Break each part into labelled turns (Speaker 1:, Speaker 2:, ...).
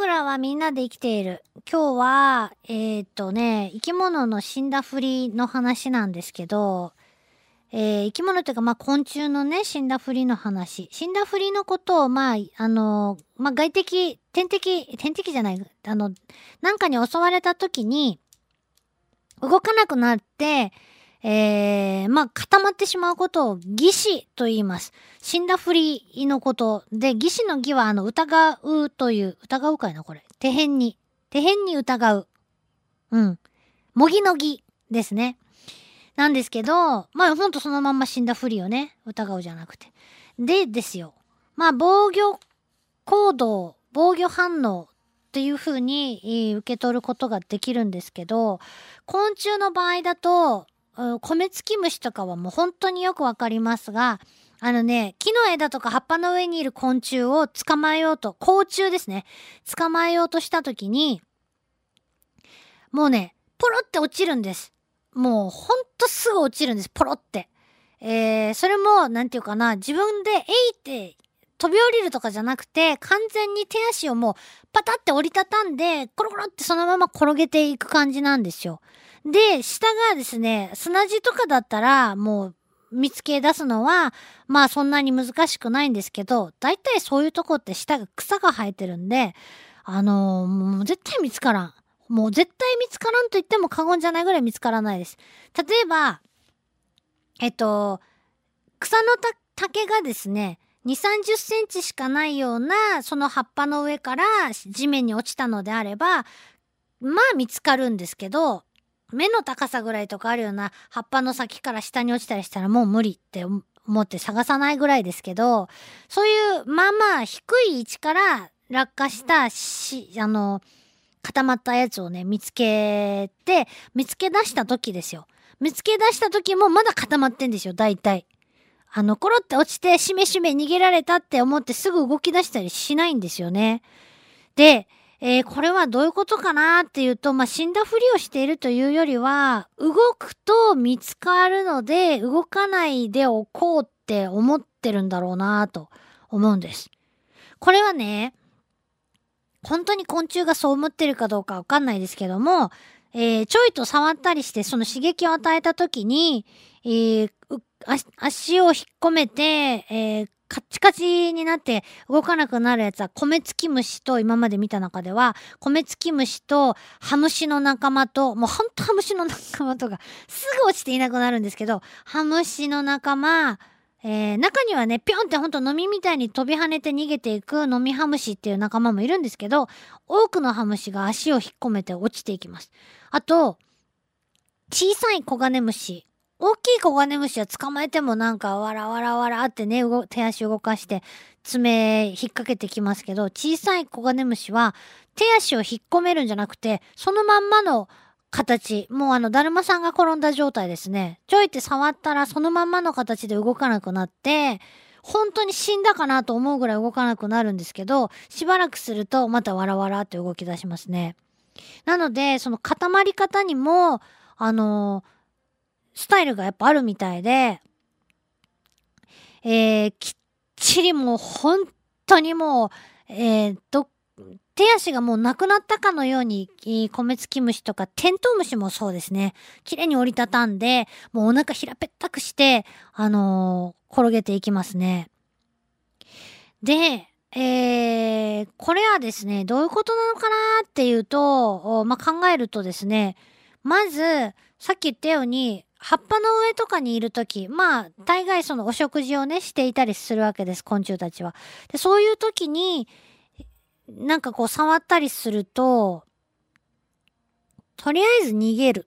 Speaker 1: 僕らはみんなで生きている。今日は、えー、っとね、生き物の死んだふりの話なんですけど、えー、生き物っていうか、まあ、昆虫のね、死んだふりの話。死んだふりのことを、まあ、あの、まあ、外敵、天敵、天敵じゃない、あの、なんかに襲われた時に、動かなくなって、えー、まあ、固まってしまうことを義死と言います。死んだふりのこと。で、義死の義は、あの、疑うという、疑うかいな、これ。手辺に。手辺に疑う。うん。模擬の義ですね。なんですけど、まあ、ほんとそのまんま死んだふりをね、疑うじゃなくて。でですよ。まあ、防御行動、防御反応っていう風に受け取ることができるんですけど、昆虫の場合だと、米付き虫とかはもう本当によくわかりますが、あのね、木の枝とか葉っぱの上にいる昆虫を捕まえようと、甲虫ですね。捕まえようとした時に、もうね、ポロって落ちるんです。もうほんとすぐ落ちるんです。ポロって。えー、それも、なんていうかな、自分で、えいって飛び降りるとかじゃなくて、完全に手足をもうパタって折りたたんで、コロコロってそのまま転げていく感じなんですよ。で、下がですね、砂地とかだったら、もう見つけ出すのは、まあそんなに難しくないんですけど、大体そういうとこって下が草が生えてるんで、あのー、もう絶対見つからん。もう絶対見つからんと言っても過言じゃないぐらい見つからないです。例えば、えっと、草の竹がですね、2、30センチしかないような、その葉っぱの上から地面に落ちたのであれば、まあ見つかるんですけど、目の高さぐらいとかあるような葉っぱの先から下に落ちたりしたらもう無理って思って探さないぐらいですけど、そういうまあまあ低い位置から落下したし、あの、固まったやつをね、見つけて、見つけ出した時ですよ。見つけ出した時もまだ固まってんですよ、大体。あの、コロって落ちて、しめしめ逃げられたって思ってすぐ動き出したりしないんですよね。で、えー、これはどういうことかなっていうと、まあ、死んだふりをしているというよりは、動くと見つかるので、動かないでおこうって思ってるんだろうなと思うんです。これはね、本当に昆虫がそう思ってるかどうかわかんないですけども、えー、ちょいと触ったりしてその刺激を与えた時に、えー、足を引っ込めて、えー、カッチカチになって動かなくなるやつは米付き虫と今まで見た中では米付き虫とハムシの仲間ともうほんとハムシの仲間とかすぐ落ちていなくなるんですけどハムシの仲間えー、中にはね、ぴょんってほんと飲みみたいに飛び跳ねて逃げていく飲みハムシっていう仲間もいるんですけど、多くのハムシが足を引っ込めて落ちていきます。あと、小さいコガネムシ大きいコガネムシは捕まえてもなんかわらわらわらってね、手足動かして爪引っ掛けてきますけど、小さいコガネムシは手足を引っ込めるんじゃなくて、そのまんまの形、もうあの、だるまさんが転んだ状態ですね。ちょいって触ったらそのまんまの形で動かなくなって、本当に死んだかなと思うぐらい動かなくなるんですけど、しばらくするとまたわらわらって動き出しますね。なので、その固まり方にも、あのースタイルがやっぱあるみたいで、えー、きっちりもう本当にもう、えー、ど、手足がもうなくなったかのように、米付き虫とかテントウムシもそうですね。綺麗に折りたたんで、もうお腹平ぺったくして、あのー、転げていきますね。で、えー、これはですね、どういうことなのかなっていうと、まあ、考えるとですね、まず、さっき言ったように、葉っぱの上とかにいる時まあ大概そのお食事をねしていたりするわけです昆虫たちは。でそういう時になんかこう触ったりするととりあえず逃げる。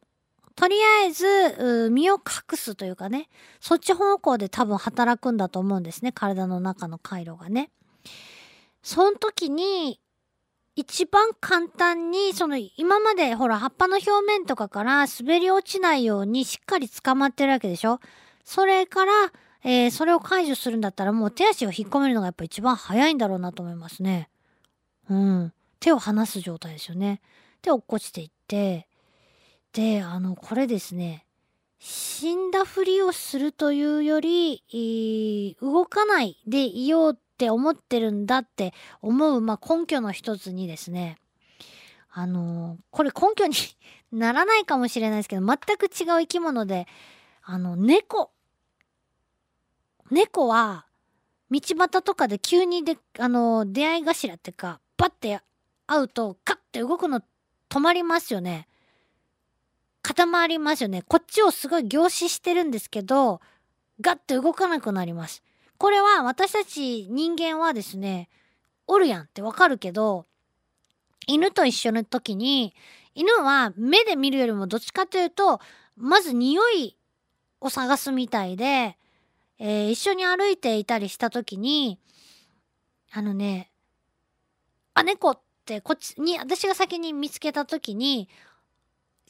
Speaker 1: とりあえず身を隠すというかねそっち方向で多分働くんだと思うんですね体の中の回路がね。その時に一番簡単に、その今までほら葉っぱの表面とかから滑り落ちないようにしっかり捕まってるわけでしょ？それから、えー、それを解除するんだったらもう手足を引っ込めるのがやっぱ一番早いんだろうなと思いますね。うん。手を離す状態ですよね。で、落っこちていって、で、あの、これですね、死んだふりをするというより、動かないでいようとって思ってるんだって思う、まあ、根拠の一つにですねあのこれ根拠にならないかもしれないですけど全く違う生き物であの猫。猫は道端とかで急にであの出会い頭っていうかパッて会うとカッて動くの止まりますよね。固まりますよね。こっちをすごい凝視してるんですけどガッて動かなくなります。これは私たち人間はですねおるやんってわかるけど犬と一緒の時に犬は目で見るよりもどっちかというとまず匂いを探すみたいで、えー、一緒に歩いていたりした時にあのねあ猫ってこっちに私が先に見つけた時に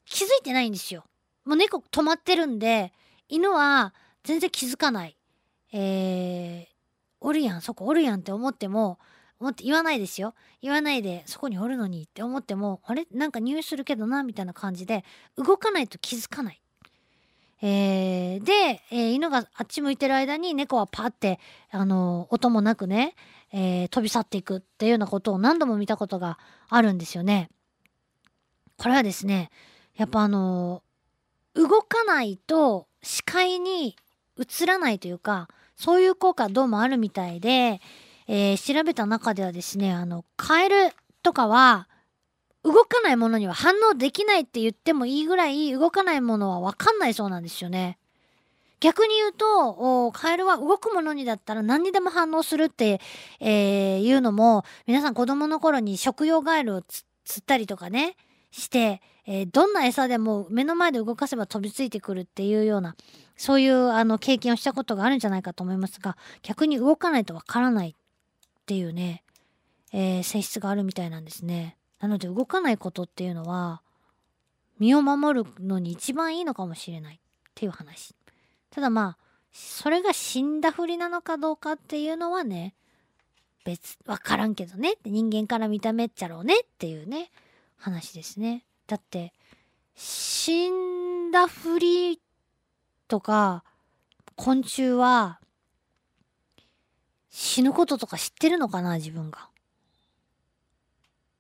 Speaker 1: 気づいてないんですよ。もう猫止まってるんで犬は全然気づかない。えー、おるやんそこおるやんって思っても思って言わないですよ言わないでそこにおるのにって思ってもあれ？なんか匂いするけどなみたいな感じで動かないと気づかない。えー、で、えー、犬があっち向いてる間に猫はパッてあの音もなくね、えー、飛び去っていくっていうようなことを何度も見たことがあるんですよね。これはですねやっぱあの動かないと視界に映らないというかそういう効果どうもあるみたいで、えー、調べた中ではですねあのカエルとかは動かないものには反応できないって言ってもいいぐらい動かないものは分かんないそうなんですよね。逆に言うとカエルは動くものにだったら何にでも反応するって、えー、いうのも皆さん子供の頃に食用ガエルを釣ったりとかねして、えー、どんな餌でも目の前で動かせば飛びついてくるっていうようなそういうあの経験をしたことがあるんじゃないかと思いますが逆に動かないとわからないっていうね、えー、性質があるみたいなんですね。なので動かないことっていうのは身を守るのに一番いいのかもしれないっていう話。ただまあそれが死んだふりなのかどうかっていうのはね別分からんけどね人間から見た目っちゃろうねっていうね話ですね。だって死んだふりとか昆虫は死ぬこととか知ってるのかな自分が。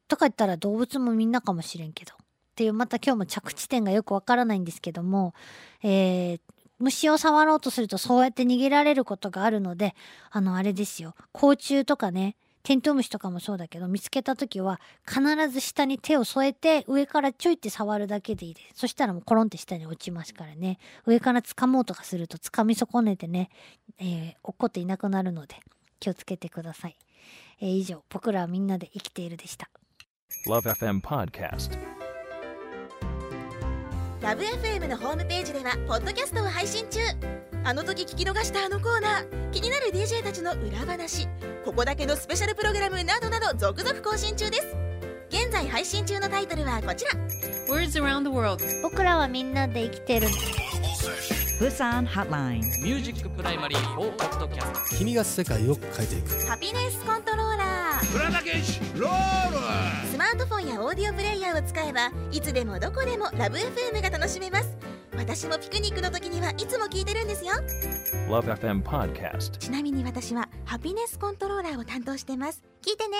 Speaker 1: とか言ったら動物もみんなかもしれんけど。っていうまた今日も着地点がよくわからないんですけども、えー、虫を触ろうとするとそうやって逃げられることがあるのであのあれですよ甲虫とかねテントウムシとかもそうだけど見つけた時は必ず下に手を添えて上からちょいって触るだけでいいです。そしたらもうコロンって下に落ちますからね。上から掴もうとかすると掴み損ねてね、えー、落っこっていなくなるので気をつけてください、えー、以上僕らはみんなで生きているでした。LoveFM Podcast
Speaker 2: ラブ f m のホームページではポッドキャストを配信中。あの時聞き逃したあのコーナー。気になる DJ たちの裏話。ここだけのスペシャルプログラムなどなど続々更新中です。現在配信中のタイトルはこちら。
Speaker 1: Words around the world 僕らはみんなで生きてる。
Speaker 3: プサンハッライン
Speaker 4: ミュージックプライマリー4ポッドキャス
Speaker 5: ト君が世界を変えていく。
Speaker 2: ハピネスコントローラー。
Speaker 6: 浦田健士ロール
Speaker 2: スマートフォンやオーディオプレイヤーを使えばいつでもどこでもラブ f m が楽しめます。私もピクニックの時にはいつも聞いてるんですよ。
Speaker 4: LoveFM Podcast
Speaker 2: ちなみに私はハピネスコントローラーを担当してます。聞いてね